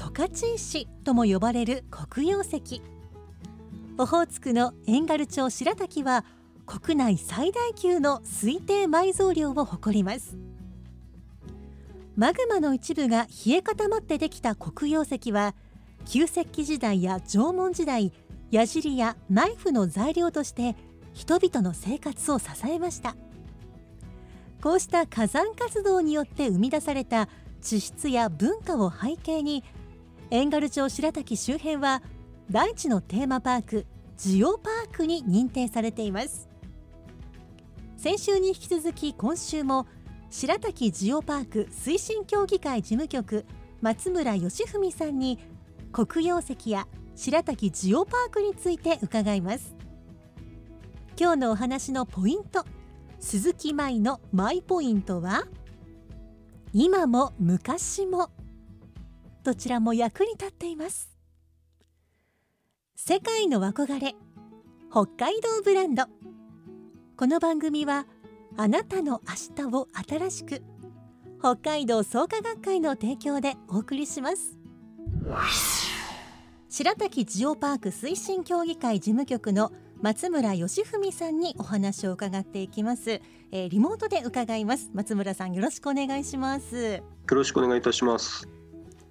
十勝石とも呼ばれる黒曜石。オホーツクの遠軽町白滝は国内最大級の推定埋蔵量を誇ります。マグマの一部が冷え固まってできた黒曜石は旧石器時代や縄文時代矢尻やナイフの材料として人々の生活を支えました。こうした火山活動によって生み出された地質や文化を背景に遠軽町白滝周辺は大地のテーマパークジオパークに認定されています。先週に引き続き今週も白滝ジオパーク推進協議会事務局松村義文さんに黒曜石や白滝ジオパークについて伺います。今日のお話のポイント鈴木舞のマイポイントは今も昔もどちらも役に立っています。世界の憧れ北海道ブランド。この番組はあなたの明日を新しく北海道創価学会の提供でお送りします。白滝ジオパーク推進協議会事務局の松村義文さんにお話を伺っていきます、えーリモートで伺います。松村さんよろしくお願いします。よろしくお願いいたします。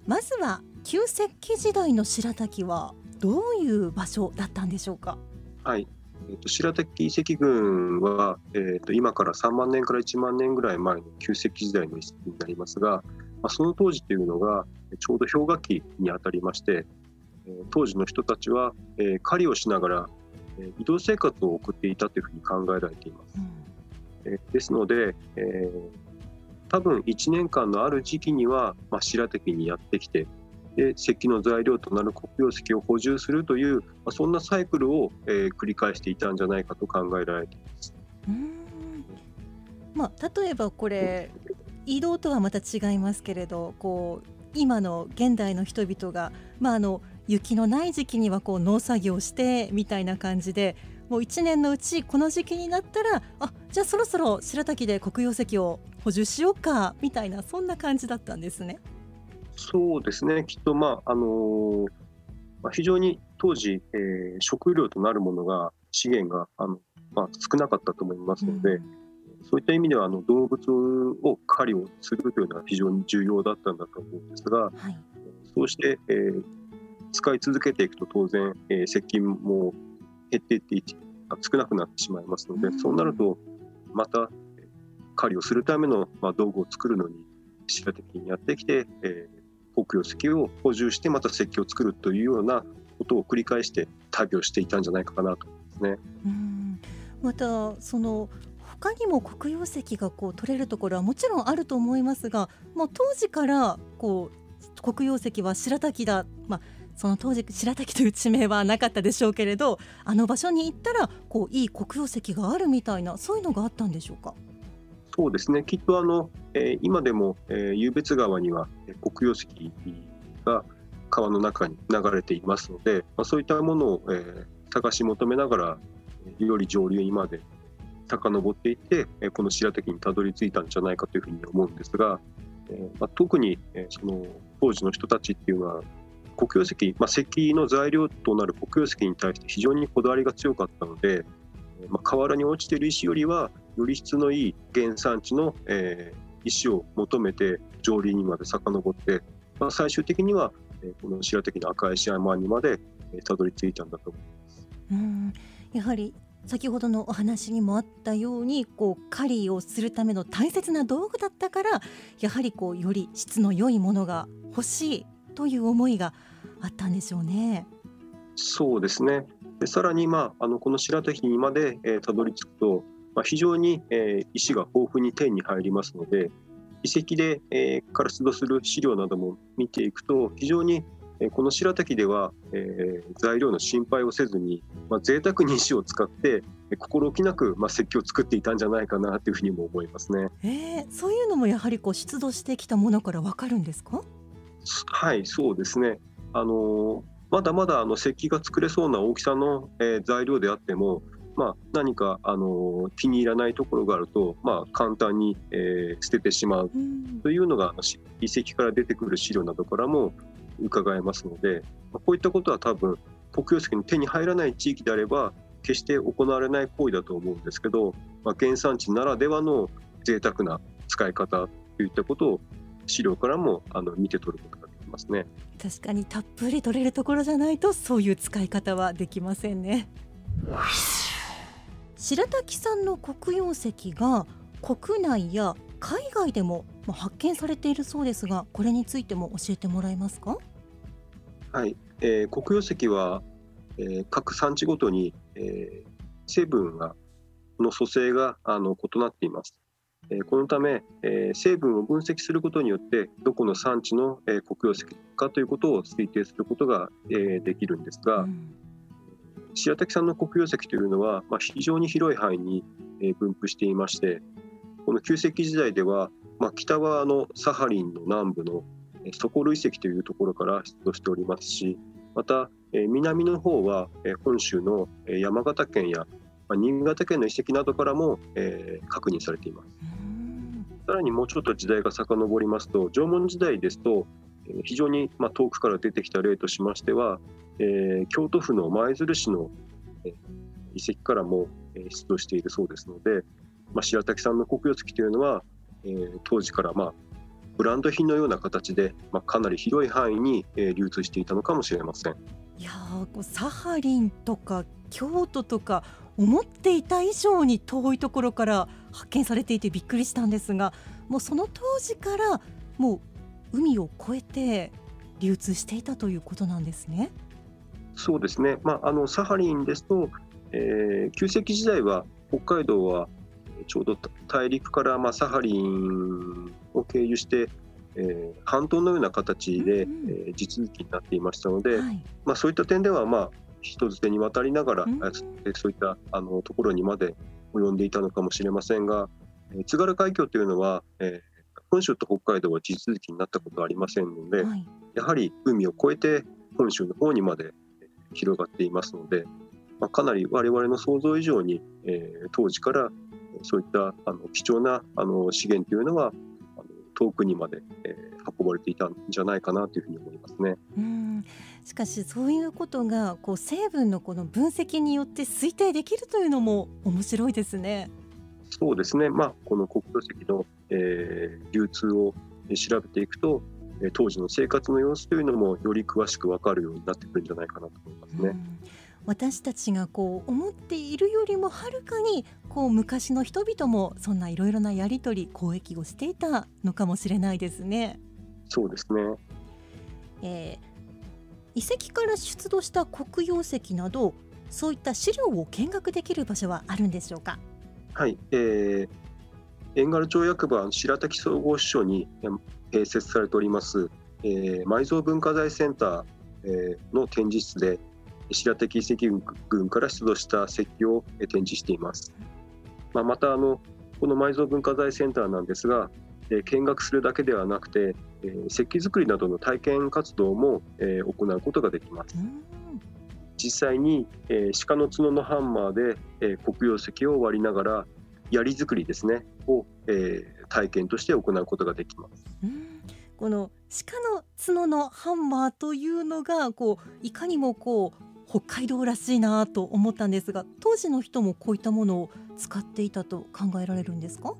まずは旧石器時代の白滝はどういう場所だったんでしょうか？はい。えっと白滝遺跡群は、えっと今から3万年から1万年ぐらい前の旧石器時代の遺跡になりますが、まあ、その当時というのがえちょうど氷河期にあたりまして、えー当時の人たちは、えー狩りをしながら、えー移動生活を送っていたというふうに考えられています。えーですので、えー多分1年間のある時期には、まあ、白滝にやってきてで石器の材料となる黒曜石を補充するという、まあ、そんなサイクルを、えー繰り返していたんじゃないかと考えられています。うんまあ例えばこれ移動とはまた違いますけれどこう今の現代の人々が、まあ、あの雪のない時期にはこう農作業してみたいな感じでもう1年のうちこの時期になったらあじゃあそろそろ白滝で黒曜石を補充しようかみたいなそんな感じだったんですね。そうですね。きっと、まああのーまあ、非常に当時、えー食料となるものが資源があの、まあ、少なかったと思いますので、そういった意味ではあの動物を狩りをするというのは非常に重要だったんだと思うんですが、はい。そうして、えー使い続けていくと当然、えー石鹸も減っていって少なくなってしまいますので、うん。そうなるとまたえー狩りをするための、まあ、道具を作るのに白滝にやってきて、えー黒曜石を補充してまた石器を作るというようなことを繰り返して旅をしていたんじゃないかなと思いますね。うんまたその他にも黒曜石がこう取れるところはもちろんあると思いますがもう当時からこう黒曜石は白滝だ、まあ、その当時白滝という地名はなかったでしょうけれどあの場所に行ったらこういい黒曜石があるみたいなそういうのがあったんでしょうか？そうですね。きっとあの、えー今でも、えー、湧別川には黒曜石が川の中に流れていますので、まあ、そういったものを、えー探し求めながらより上流にまで遡っていって、この白滝にたどり着いたんじゃないかというふうに思うんですが、えーまあ、特に、えその当時の人たちっていうのは黒曜石、まあ、石の材料となる黒曜石に対して非常にこだわりが強かったので、まあ、河原に落ちている石よりはより質のいい原産地の、えー石を求めて上流にまで遡って、まあ、最終的にはえーこの白滝の赤石山にまでえーたどり着いたんだと思います。うんやはり先ほどのお話にもあったようにこう狩りをするための大切な道具だったからやはりこうより質の良いものが欲しいという思いがあったんでしょうね。そうですね。でさらに、まあ、あのこの白滝にまで、えーたどり着くと、まあ、非常に、えー石が豊富に手に入りますので遺跡で、えーから出土する資料なども見ていくと非常に、えーこの白滝では、えー材料の心配をせずに、まあ、贅沢に石を使ってえー心置きなく、まあ、石器を作っていたんじゃないかなというふうにも思いますね。えー、そういうのもやはりこう出土してきたものからわかるんですか？はい、そうですね。あのーまだまだあの石器が作れそうな大きさの、えー材料であっても、まあ、何か、あのー気に入らないところがあると、まあ、簡単に、えー捨ててしまううんというのが遺跡から出てくる資料などからも伺えますので、まあこういったことは多分黒曜石の手に入らない地域であれば決して行われない行為だと思うんですけど、まあ、原産地ならではの贅沢な使い方といったことを資料からもあの見て取ることができますね。確かにたっぷり取れるところじゃないとそういう使い方はできませんね。白滝産の黒曜石が国内や海外でもまあ発見されているそうですがこれについても教えてもらえますか？はい、えー黒曜石は、えー各産地ごとに、えー成分がの組成があの異なっています。えーこのため、えー成分を分析することによってどこの産地の、えー黒曜石かということを推定することが、えーできるんですが、うん白滝産の黒曜石というのは、まあ、非常に広い範囲にえー分布していましてこの旧石器時代では、まあ、北はあのサハリンの南部のえーソコル遺跡というところから出土しておりますしまたえー南の方はえー本州のえー山形県やまあ新潟県の遺跡などからもえー確認されています。うんさらにもうちょっと時代が遡りますと縄文時代ですとえー非常にまあ遠くから出てきた例としましては、えー京都府の舞鶴市の遺跡からも出土しているそうですので、まあ、白滝産の黒曜石というのは、えー当時からまあブランド品のような形で、まあ、かなり広い範囲に流通していたのかもしれません。いやサハリンとか京都とか思っていた以上に遠いところから発見されていてびっくりしたんですがもうその当時からもう海を越えて流通していたということなんですね。そうですね、まあ、あのサハリンですと、えー旧石器時代は北海道はえーちょうど大陸からまあサハリンを経由して、えー半島のような形で、うんうん。えー地続きになっていましたので、はい、まあ、そういった点では、まあ、人づてに渡りながら、うんえーそういったあのところにまで及んでいたのかもしれませんが、えー津軽海峡というのは、えー本州と北海道は地続きになったことはありませんので、はい、やはり海を越えて本州の方にまでえー広がっていますので、まあ、かなり我々の想像以上に、えー当時からえーそういったあの貴重なあの資源というのはあの遠くにまで、えー運ばれていたんじゃないかなというふうに思いますね。うんしかしそういうことがこう成分のこの分析によって推定できるというのも面白いですね。そうですね、まあ、この黒曜石の、えー流通をえー調べていくと、えー当時の生活の様子というのもより詳しく分かるようになってくるんじゃないかなと思いますね。うん私たちがこう思っているよりもはるかにこう昔の人々もそんないろいろなやり取り交易をしていたのかもしれないですね。そうですねえー遺跡から出土した黒曜石などそういった資料を見学できる場所はあるんでしょうか？はい、えー、遠軽町役場白滝総合支所にえー併設されております、えー埋蔵文化財センター、えーの展示室で白滝遺跡群から出土した石器をえー展示しています。まあ、またあのこの埋蔵文化財センターなんですが、えー見学するだけではなくて、えー石器作りなどの体験活動も、えー行うことができます。うん実際に、えー鹿の角のハンマーで、えー黒曜石を割りながら槍作りですねを、えー体験として行うことができます。うん。この鹿の角のハンマーというのがこういかにもこう北海道らしいなと思ったんですが当時の人もこういったものを使っていたと考えられるんですか？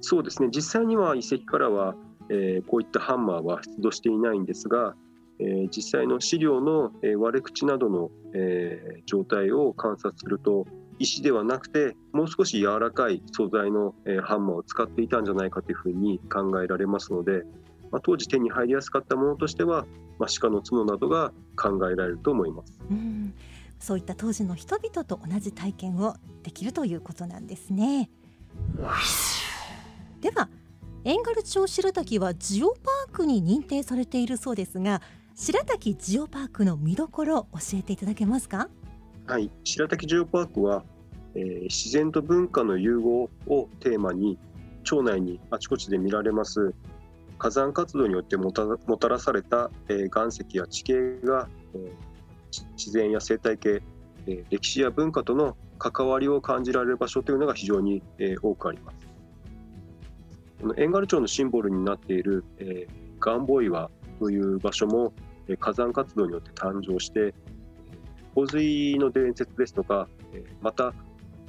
そうですね。実際には遺跡からは、えーこういったハンマーは出土していないんですが、えー実際の資料の、えー割れ口などの、えー状態を観察すると石ではなくてもう少し柔らかい素材の、えハンマーを使っていたんじゃないかというふうに考えられますので、まあ、当時手に入りやすかったものとしては、まあ、鹿の角などが考えられると思います。うん、そういった当時の人々と同じ体験をできるということなんですね。では遠軽町白滝はジオパークに認定されているそうですが白滝ジオパークの見どころ教えていただけますか？はい、白滝ジオパークは、えー自然と文化の融合をテーマに町内にあちこちで見られます火山活動によってもたもたらされた、えー岩石や地形が、えー自然や生態系、えー歴史や文化との関わりを感じられる場所というのが非常に、えー多くあります。この遠軽町のシンボルになっている、えー、ガンボ岩という場所も、えー火山活動によって誕生して洪水の伝説ですとか、えーまた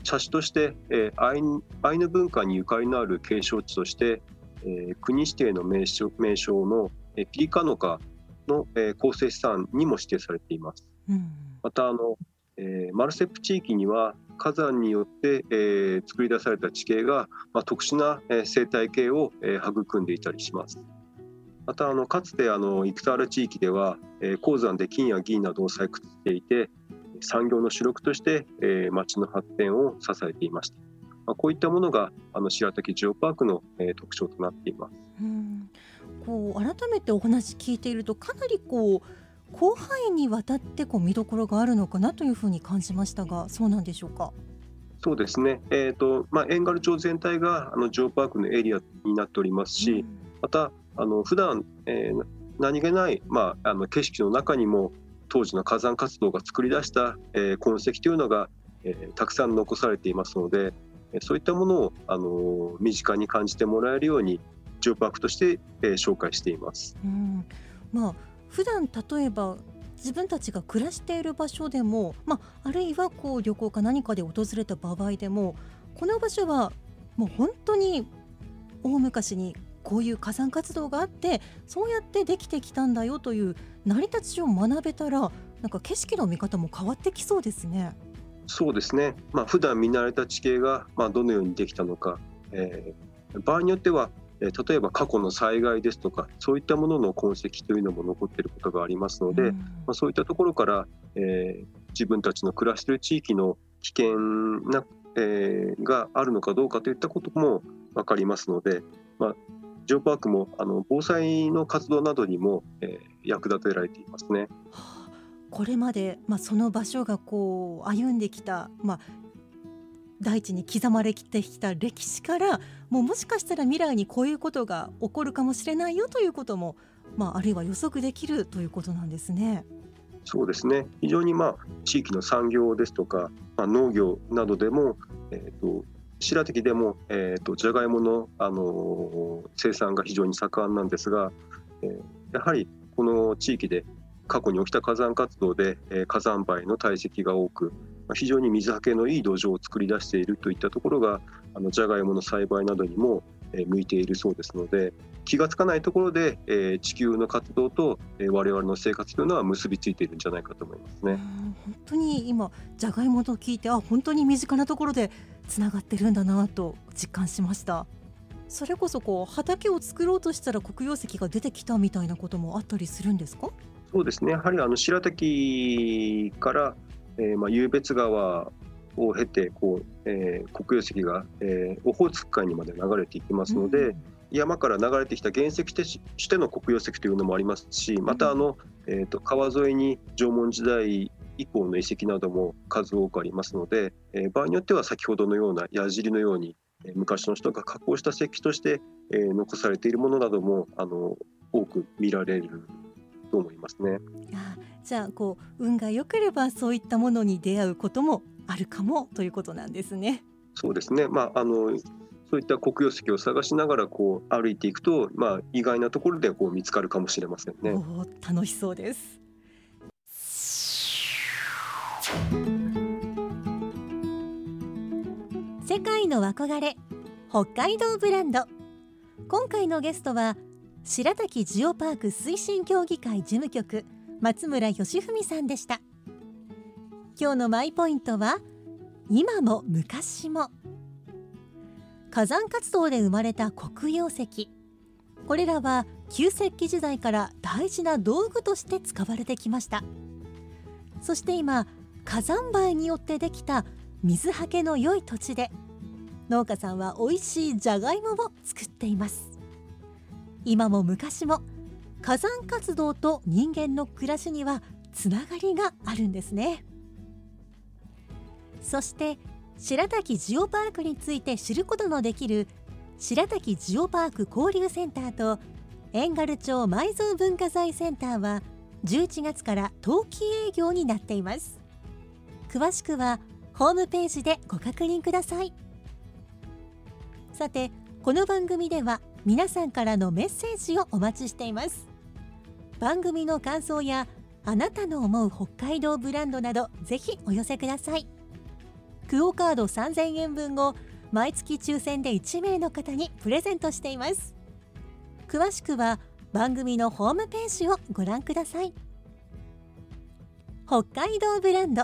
茶師として、えーアイヌ文化にゆかりのある景勝地として、えー国指定の名称名称の、えーピリカノカの、えー構成資産にも指定されています。うんまたあの、えーマルセップ地域には火山によって、えー作り出された地形が、まあ、特殊な、えー生態系を、えー育んでいたりします。またあのかつてあの生田原地域では、えー鉱山で金や銀などを採掘していて産業の主力として、えー町の発展を支えていました。まあ、こういったものがあの白滝ジオパークの、えー特徴となっています。うんこう改めてお話聞いているとかなりこう広範囲にわたってこう見どころがあるのかなというふうに感じましたがそうなんでしょうか？そうですね、えーとまあ、遠軽町全体があのジオパークのエリアになっておりますし、またあの普段、えー何気ない、まあ、あの景色の中にも当時の火山活動が作り出した、えー痕跡というのが、えーたくさん残されていますので、えそういったものを、あの身近に感じてもらえるようにジオパークとして、えー紹介しています。うん、まあ普段例えば自分たちが暮らしている場所でも、まあ、あるいはこう旅行か何かで訪れた場合でもこの場所はもう本当に大昔にこういう火山活動があってそうやってできてきたんだよという成り立ちを学べたらなんか景色の見方も変わってきそうですね。そうですね、まあ普段見慣れた地形が、まあ、どのようにできたのか、えー場合によっては、えー例えば過去の災害ですとかそういったものの痕跡というのも残っていることがありますので、うん。まあ、そういったところから、えー自分たちの暮らしている地域の危険な、えーがあるのかどうかといったことも分かりますので、まあ、ジオパークもあの防災の活動などにも、えー役立てられていますね。はあこれまで、まあ、その場所がこう歩んできた、まあ、大地に刻まれてきた歴史からもうもしかしたら未来にこういうことが起こるかもしれないよということも、まあ、あるいは予測できるということなんですね。そうですね非常に、まあ、地域の産業ですとか、まあ、農業などでも、えー、と白滝でも、えー、とじゃがいもの、あのー生産が非常に盛んなんですが、えーやはりこの地域で過去に起きた火山活動で、えー火山灰の堆積が多く、まあ非常に水はけのいい土壌を作り出しているといったところがあのじゃがいもの栽培などにも、えー向いているそうですので気がつかないところで、えー地球の活動と、えー我々の生活というのは結びついているんじゃないかと思いますね。本当に今じゃがいもと聞いてあ本当に身近なところでつながってるんだなと実感しました。それこそこう畑を作ろうとしたら黒曜石が出てきたみたいなこともあったりするんですか？そうですねやはりあの白滝から、えーまあ、湧別川を経てこう、えー黒曜石が、えーオホーツク海にまで流れていきますので、うん山から流れてきた原石としての黒曜石というのもありますしまたあの、えー、と川沿いに縄文時代以降の遺跡なども数多くありますので、えー場合によっては先ほどのような矢尻のように、えー昔の人が加工した石器として、えー残されているものなどもあの多く見られると思いますね。あじゃあこう運が良ければそういったものに出会うこともあるかもということなんですね。そうですね、まあ、あのそういった黒曜石を探しながらこう歩いていくと、まあ、意外なところでこう見つかるかもしれませんね。楽しそうです。世界の憧れ北海道ブランド。今回のゲストは白滝ジオパーク推進協議会事務局松村義文さんでした。今日のマイポイントは今も昔も。火山活動で生まれた黒曜石。これらは旧石器時代から大事な道具として使われてきました。そして今火山灰によってできた水はけの良い土地で農家さんは美味しいじゃがいもを作っています。今も昔も火山活動と人間の暮らしにはつながりがあるんですね。そして白滝ジオパークについて知ることのできる白滝ジオパーク交流センターと遠軽町埋蔵文化財センターは11月から冬季営業になっています。詳しくはホームページでご確認ください。さてこの番組では皆さんからのメッセージをお待ちしています。番組の感想やあなたの思う北海道ブランドなどぜひお寄せください。クオカード3000円分を毎月抽選で1名の方にプレゼントしています。詳しくは番組のホームページをご覧ください。北海道ブランド